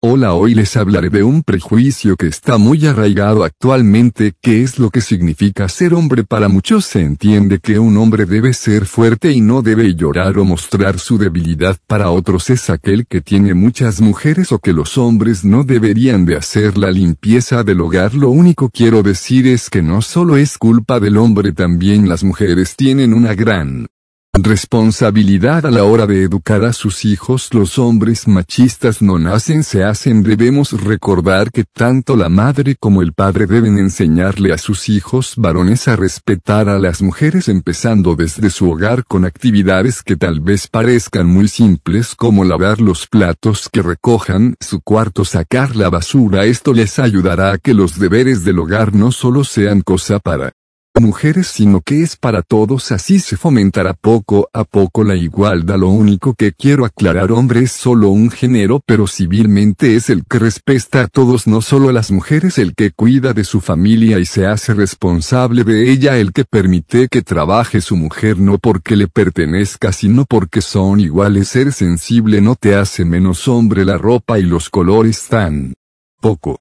Hola, hoy les hablaré de un prejuicio que está muy arraigado actualmente, que es lo que significa ser hombre. Para muchos se entiende que un hombre debe ser fuerte y no debe llorar o mostrar su debilidad. Para otros es aquel que tiene muchas mujeres o que los hombres no deberían de hacer la limpieza del hogar. Lo único quiero decir es que no solo es culpa del hombre, también las mujeres tienen una gran Responsabilidad a la hora de educar a sus hijos. Los hombres machistas no nacen, se hacen. Debemos recordar que tanto la madre como el padre deben enseñarle a sus hijos varones a respetar a las mujeres empezando desde su hogar con actividades que tal vez parezcan muy simples como lavar los platos que recojan su cuarto, sacar la basura. Esto les ayudará a que los deberes del hogar no solo sean cosa para mujeres sino que es para todos así se fomentará poco a poco la igualdad. Lo único que quiero aclarar hombre es solo un género pero civilmente es el que respeta a todos no solo a las mujeres el que cuida de su familia y se hace responsable de ella el que permite que trabaje su mujer no porque le pertenezca sino porque son iguales. Ser sensible no te hace menos hombre la ropa y los colores tan poco